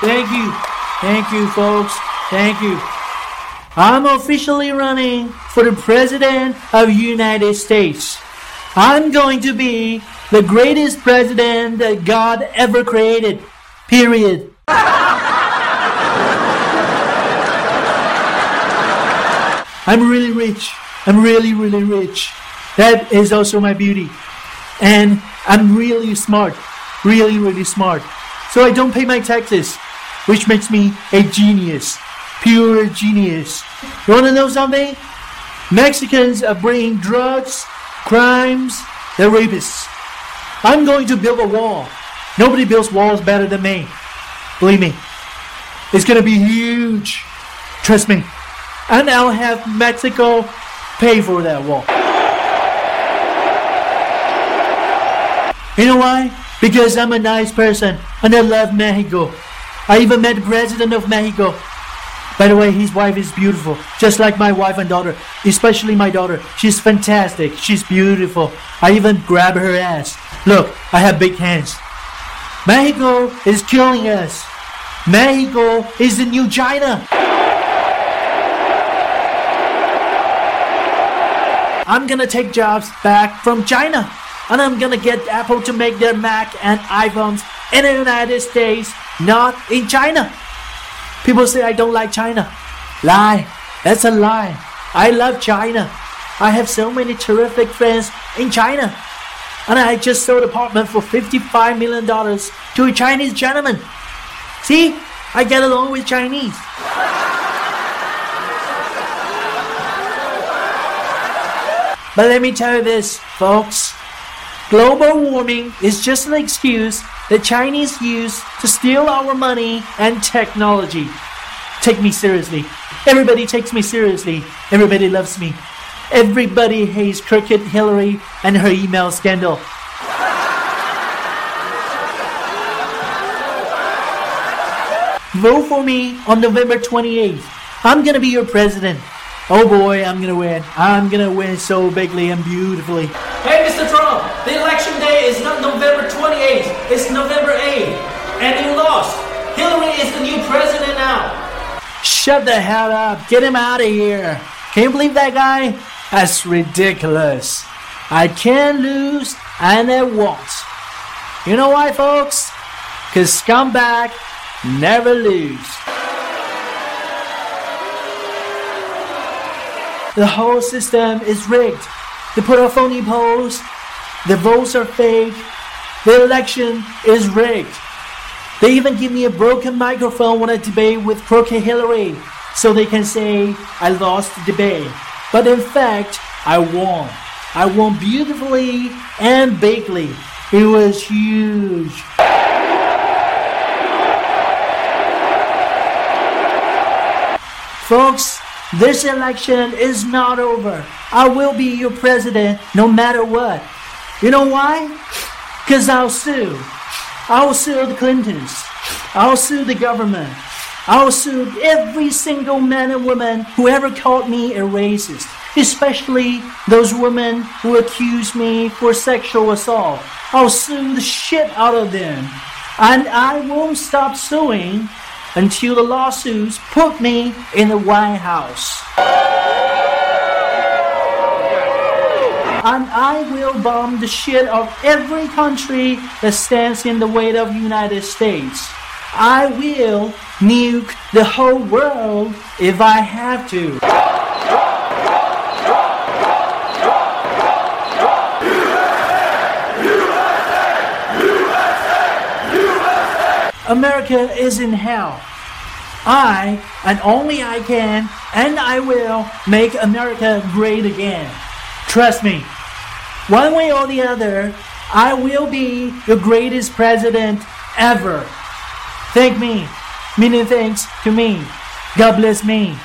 Thank you. Thank you, folks. Thank you. I'm officially running for the President of United States. I'm going to be the greatest president that God ever created. Period. I'm really rich. I'm really, really rich. That is also my beauty. And I'm really smart. Really, really smart. So I don't pay my taxes, which makes me a genius. Pure genius. You wanna know something? Mexicans are bringing drugs, crimes, they're rapists. I'm going to build a wall. Nobody builds walls better than me. Believe me. It's gonna be huge. Trust me. And I'll have Mexico pay for that wall. You know why? Because I'm a nice person and I love Mexico. I even met the president of Mexico. By the way, his wife is beautiful, just like my wife and daughter, especially my daughter. She's fantastic. She's beautiful. I even grab her ass. Look, I have big hands. Mexico is killing us. Mexico is the new China. I'm gonna take jobs back from China. And I'm gonna get Apple to make their Mac and iPhones in the United States, not in China. People say I don't like China. Lie. That's a lie. I love China. I have so many terrific friends in China. And I just sold an apartment for $55 million to a Chinese gentleman. See? I get along with Chinese. But let me tell you this, folks. Global warming is just an excuse the Chinese use to steal our money and technology. Take me seriously. Everybody takes me seriously. Everybody loves me. Everybody hates Crooked Hillary and her email scandal. Vote for me on November 28th. I'm gonna be your president. Oh boy, I'm gonna win. I'm gonna win so bigly and beautifully. Hey, Mr. Trump, the election day is not November 28th, it's November 8th. And he lost. Hillary is the new president now. Shut the hell up. Get him out of here. Can you believe that guy? That's ridiculous. I can lose and I won't. You know why, folks? Because scumbag never lose. The whole system is rigged. They put up phony polls. The votes are fake. The election is rigged. They even give me a broken microphone when I debate with Crooked Hillary, so they can say I lost the debate. But in fact, I won. I won beautifully and bigly. It was huge. Folks, this election is not over. I will be your president no matter what. You know why? Because I'll sue. I'll sue the Clintons. I'll sue the government. I'll sue every single man and woman who ever called me a racist, especially those women who accuse me for sexual assault. I'll sue the shit out of them. And I won't stop suing until the lawsuits put me in the White House. And I will bomb the shit of every country that stands in the way of the United States. I will nuke the whole world if I have to. America is in hell. I, and only I can, and I will make America great again. Trust me. One way or the other, I will be the greatest president ever. Thank me, meaning thanks to me. God bless me.